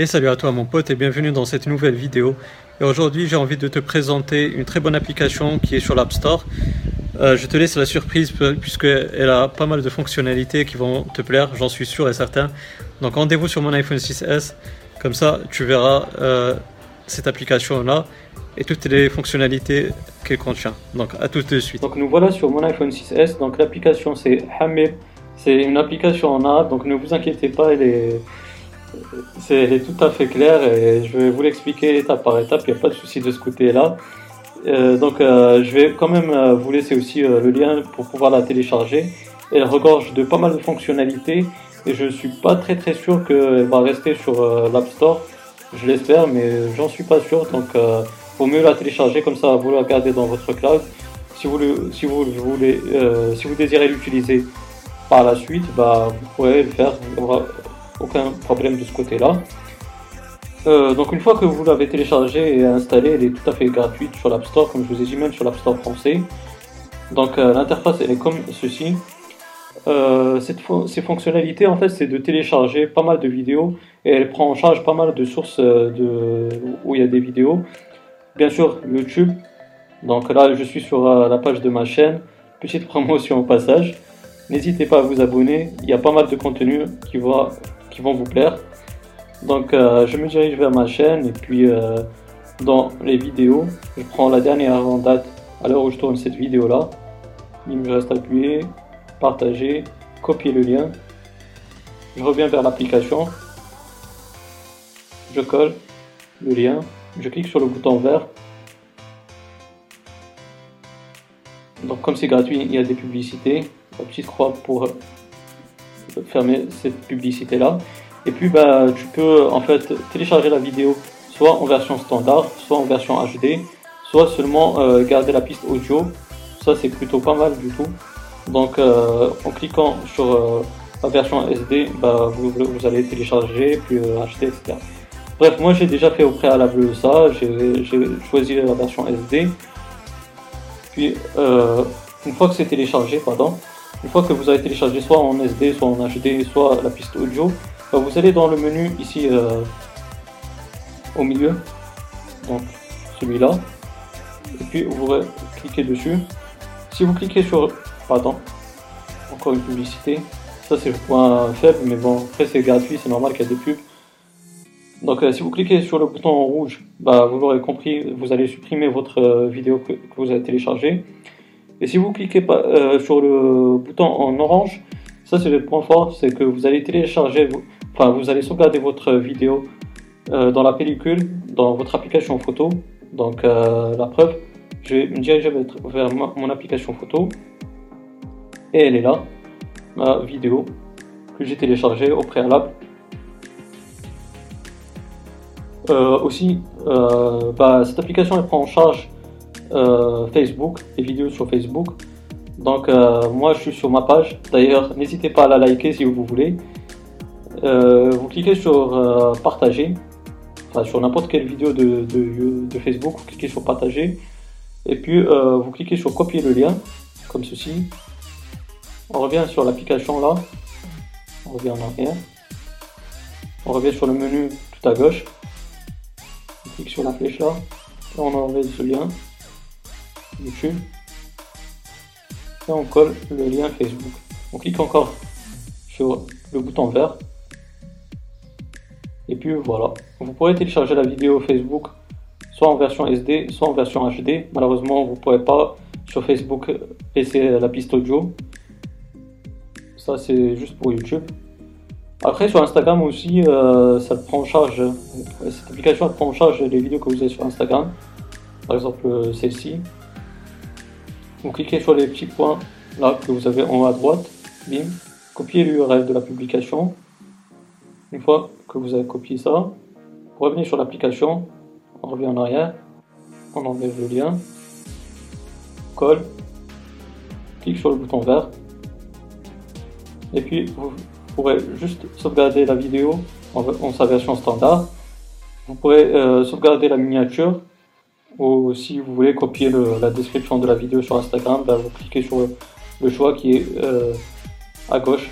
Et salut à toi mon pote et bienvenue dans cette nouvelle vidéo. Et aujourd'hui j'ai envie de te présenter une très bonne application qui est sur l'App Store. Euh, je te laisse la surprise puisqu'elle a pas mal de fonctionnalités qui vont te plaire, j'en suis sûr et certain. Donc rendez-vous sur mon iPhone 6S, comme ça tu verras euh, cette application là et toutes les fonctionnalités qu'elle contient. Donc à tout de suite. Donc nous voilà sur mon iPhone 6S, donc l'application c'est Hamid, c'est une application en arabe, donc ne vous inquiétez pas, elle est c'est tout à fait clair et je vais vous l'expliquer étape par étape, il n'y a pas de souci de ce côté-là. Euh, donc euh, je vais quand même euh, vous laisser aussi le lien pour pouvoir la télécharger. Elle regorge de pas mal de fonctionnalités et je ne suis pas très très sûr qu'elle va rester sur l'App Store. Je l'espère mais j'en suis pas sûr donc vaut mieux la télécharger comme ça vous la gardez dans votre cloud. Si vous, si vous, voulez, si vous désirez l'utiliser par la suite, bah, vous pourrez le faire aucun problème de ce côté-là. Euh, donc une fois que vous l'avez téléchargé et installé, elle est tout à fait gratuite sur l'App Store, comme je vous ai dit même sur l'App Store français. Donc euh, l'interface elle est comme ceci. Euh, ces fonctionnalités en fait c'est de télécharger pas mal de vidéos et elle prend en charge pas mal de sources de, où il y a des vidéos. Bien sûr YouTube. Donc là je suis sur la page de ma chaîne. Petite promotion au passage. N'hésitez pas à vous abonner, il y a pas mal de contenu qui va vont vous plaire. Donc euh, je me dirige vers ma chaîne et puis euh, dans les vidéos, je prends la dernière en date à l'heure où je tourne cette vidéo là. Il me reste à appuyer, partager, copier le lien. Je reviens vers l'application. Je colle le lien. Je clique sur le bouton vert. Donc comme c'est gratuit, il y a des publicités. Petite croix pour fermer cette publicité là. Et puis bah, tu peux en fait télécharger la vidéo soit en version standard, soit en version HD, soit seulement euh, garder la piste audio. Ça c'est plutôt pas mal du tout. Donc euh, en cliquant sur euh, la version SD, bah, vous, vous, allez télécharger, puis acheter, etc. Bref, moi j'ai déjà fait au préalable ça, j'ai choisi la version SD. Puis une fois que c'est téléchargé, pardon, une fois que vous avez téléchargé soit en SD, soit en HD, soit la piste audio, bah, vous allez dans le menu ici euh, au milieu, donc celui-là, et puis vous cliquez dessus. Si vous cliquez sur, pardon, encore une publicité, ça c'est le point faible, mais bon, après c'est gratuit, c'est normal qu'il y ait des pubs. Donc euh, si vous cliquez sur le bouton rouge, bah, vous l'aurez compris, vous allez supprimer votre euh, vidéo que, vous avez téléchargée. Et si vous cliquez euh, sur le bouton en orange, ça c'est le point fort, c'est que vous allez télécharger, enfin vous allez sauvegarder votre vidéo euh, dans la pellicule, dans votre application photo. Donc euh, la preuve, je vais me diriger vers mon application photo et elle est là, ma vidéo que j'ai téléchargée au préalable. aussi, bah, cette application elle prend en charge euh, Facebook, les vidéos sur Facebook. Donc euh, moi je suis sur ma page. D'ailleurs, n'hésitez pas à la liker si vous voulez. Euh, vous cliquez sur partager, enfin sur n'importe quelle vidéo de, de, Facebook, vous cliquez sur partager. Et puis vous cliquez sur copier le lien, comme ceci. On revient sur l'application là. On revient en arrière. On revient sur le menu tout à gauche. On clique sur la flèche là. Et on enlève ce lien. YouTube et on colle le lien Facebook. On clique encore sur le bouton vert et puis voilà. Vous pourrez télécharger la vidéo Facebook soit en version SD, soit en version HD. Malheureusement, vous ne pourrez pas sur Facebook laisser la piste audio. Ça, c'est juste pour YouTube. Après, sur Instagram aussi, euh, ça prend en charge, cette application prend en charge les vidéos que vous avez sur Instagram. Par exemple, euh, celle-ci. Vous cliquez sur les petits points là que vous avez en haut à droite, bim, copiez l'URL de la publication. Une fois que vous avez copié ça, vous revenez sur l'application, on revient en arrière, on enlève le lien, colle, clique sur le bouton vert, et puis vous pourrez juste sauvegarder la vidéo en, sa version standard. Vous pourrez euh, sauvegarder la miniature ou si vous voulez copier la description de la vidéo sur Instagram, ben, vous cliquez sur le, choix qui est euh, à gauche,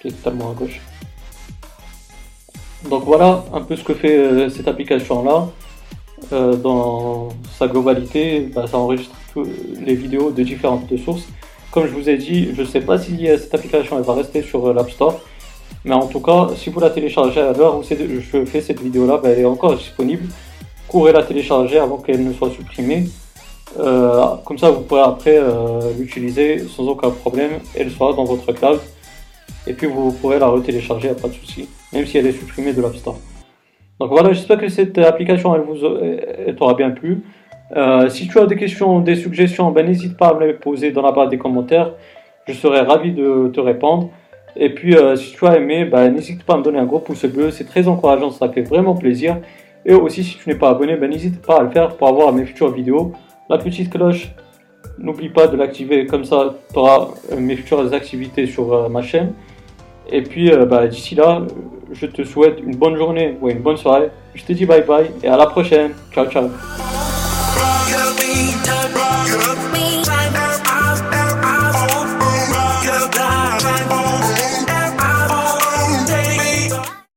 qui est totalement à gauche. Donc voilà un peu ce que fait euh, cette application-là. Euh, dans sa globalité, bah, ça enregistre les vidéos de différentes sources. Comme je vous ai dit, je ne sais pas si cette application va rester sur l'App Store. Mais en tout cas, si vous la téléchargez à l'heure où je fais cette vidéo-là, bah, elle est encore disponible. Courez la télécharger avant qu'elle ne soit supprimée. Euh, comme ça, vous pourrez après euh, l'utiliser sans aucun problème. Elle sera dans votre cloud. Et puis vous pourrez la retélécharger, pas de souci, même si elle est supprimée de l'App. Donc voilà, j'espère que cette application elle vous t'aura bien plu. Euh, si tu as des questions, des suggestions, ben, n'hésite pas à me les poser dans la barre des commentaires. Je serai ravi de te répondre. Et puis, si tu as aimé, ben, n'hésite pas à me donner un gros pouce bleu. C'est très encourageant, ça fait vraiment plaisir. Et aussi, si tu n'es pas abonné, ben, n'hésite pas à le faire pour avoir mes futures vidéos la petite cloche, n'oublie pas de l'activer, comme ça tu auras euh, mes futures activités sur euh, ma chaîne. Et puis euh, bah, d'ici là, je te souhaite une bonne journée ou une bonne soirée. Je te dis bye bye et à la prochaine. Ciao ciao.